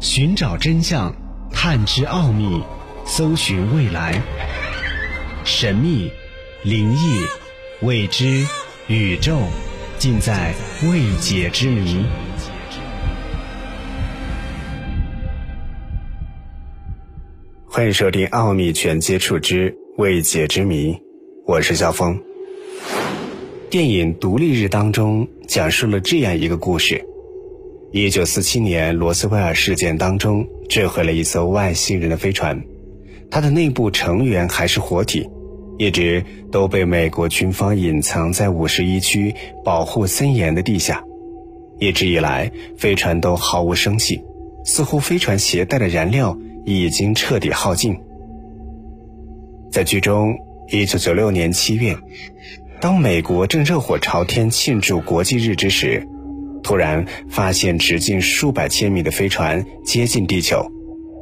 寻找真相，探知奥秘，搜寻未来。神秘、灵异、未知、宇宙，尽在未解之谜。欢迎收听《奥秘全接触之未解之谜》，我是肖峰。电影《独立日》当中讲述了这样一个故事。一九四七年罗斯威尔事件当中，坠毁了一艘外星人的飞船，它的内部成员还是活体，一直都被美国军方隐藏在五十一区保护森严的地下。一直以来，飞船都毫无生气，似乎飞船携带的燃料已经彻底耗尽。在剧中，一九九六年七月，当美国正热火朝天庆祝国际日之时。突然发现直径数百千米的飞船接近地球，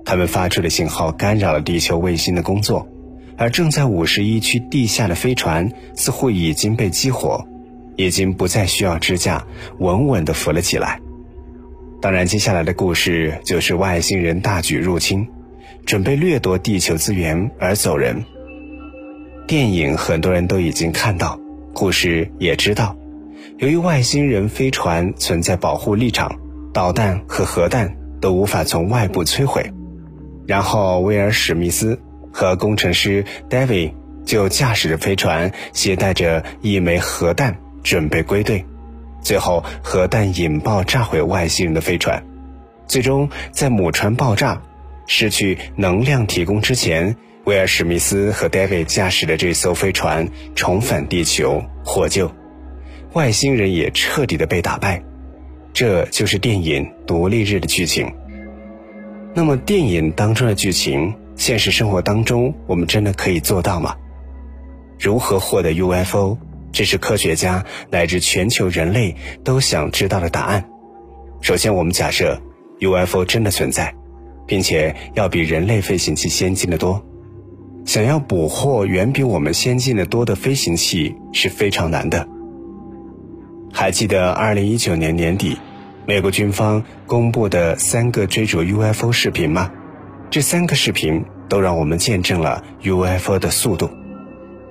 他们发出的信号干扰了地球卫星的工作，而正在五十一区地下的飞船似乎已经被激活，已经不再需要支架，稳稳地浮了起来。当然，接下来的故事就是外星人大举入侵，准备掠夺地球资源而走人。电影很多人都已经看到，故事也知道。由于外星人飞船存在保护立场，导弹和核弹都无法从外部摧毁。然后，威尔·史密斯和工程师 David 就驾驶着飞船，携带着一枚核弹，准备归队。最后，核弹引爆，炸毁外星人的飞船。最终，在母船爆炸、失去能量提供之前，威尔·史密斯和 David 驾驶的这艘飞船重返地球获救。外星人也彻底的被打败，这就是电影《独立日》的剧情。那么，电影当中的剧情，现实生活当中我们真的可以做到吗？如何获得 UFO？这是科学家乃至全球人类都想知道的答案。首先，我们假设 UFO 真的存在，并且要比人类飞行器先进的多。想要捕获远比我们先进的多的飞行器是非常难的。还记得二零一九年年底，美国军方公布的三个追逐 UFO 视频吗？这三个视频都让我们见证了 UFO 的速度。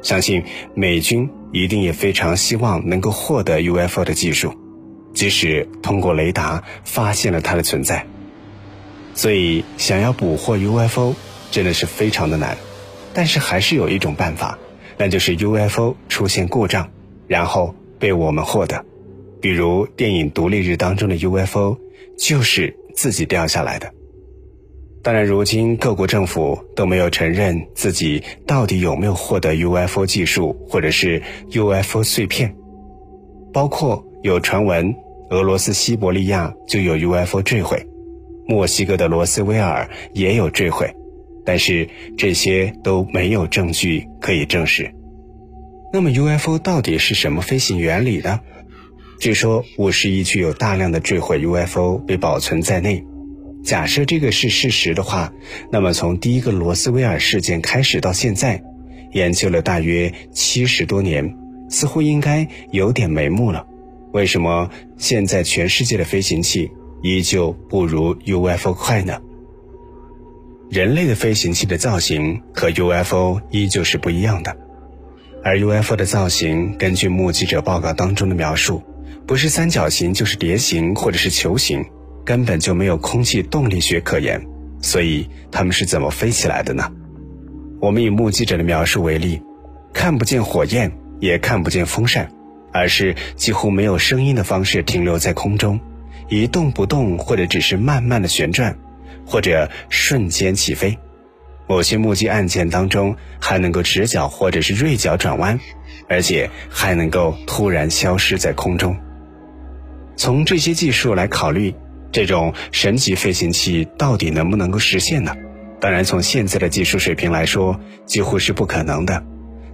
相信美军一定也非常希望能够获得 UFO 的技术，即使通过雷达发现了它的存在。所以，想要捕获 UFO 真的是非常的难。但是还是有一种办法，那就是 UFO 出现故障，然后被我们获得。比如电影《独立日》当中的 UFO 就是自己掉下来的。当然，如今各国政府都没有承认自己到底有没有获得 UFO 技术或者是 UFO 碎片。包括有传闻，俄罗斯西伯利亚就有 UFO 坠毁，墨西哥的罗斯威尔也有坠毁，但是这些都没有证据可以证实。那么 UFO 到底是什么飞行原理呢？据说五十一区有大量的坠毁 UFO 被保存在内。假设这个是事实的话，那么从第一个罗斯威尔事件开始到现在，研究了大约七十多年，似乎应该有点眉目了。为什么现在全世界的飞行器依旧不如 UFO 快呢？人类的飞行器的造型和 UFO 依旧是不一样的，而 UFO 的造型，根据目击者报告当中的描述。不是三角形就是碟形或者是球形，根本就没有空气动力学可言。所以它们是怎么飞起来的呢？我们以目击者的描述为例，看不见火焰，也看不见风扇，而是几乎没有声音的方式停留在空中，一动不动，或者只是慢慢的旋转，或者瞬间起飞。某些目击案件当中还能够直角或者是锐角转弯，而且还能够突然消失在空中。从这些技术来考虑，这种神级飞行器到底能不能够实现呢？当然，从现在的技术水平来说，几乎是不可能的。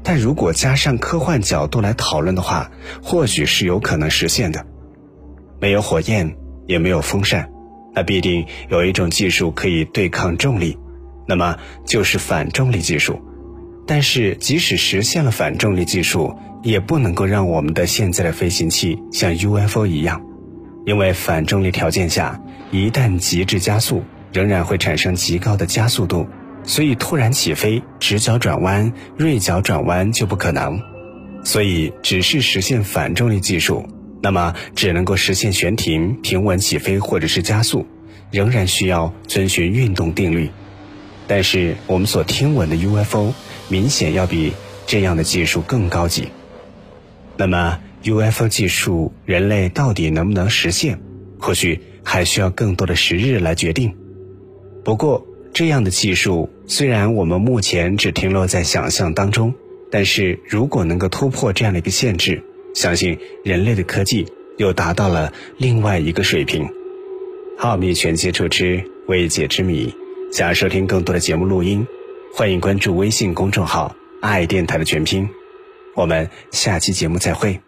但如果加上科幻角度来讨论的话，或许是有可能实现的。没有火焰，也没有风扇，那必定有一种技术可以对抗重力，那么就是反重力技术。但是，即使实现了反重力技术，也不能够让我们的现在的飞行器像 UFO 一样。因为反重力条件下，一旦极致加速，仍然会产生极高的加速度，所以突然起飞、直角转弯、锐角转弯就不可能。所以，只是实现反重力技术，那么只能够实现悬停、平稳起飞或者是加速，仍然需要遵循运动定律。但是，我们所听闻的 UFO 明显要比这样的技术更高级。那么，UFO 技术人类到底能不能实现？或许还需要更多的时日来决定。不过，这样的技术虽然我们目前只停留在想象当中。但是如果能够突破这样的一个限制，相信人类的科技又达到了另外一个水平。奥秘全接触之未解之谜，想要收听更多的节目录音，欢迎关注微信公众号“爱电台”的全拼。我们下期节目再会。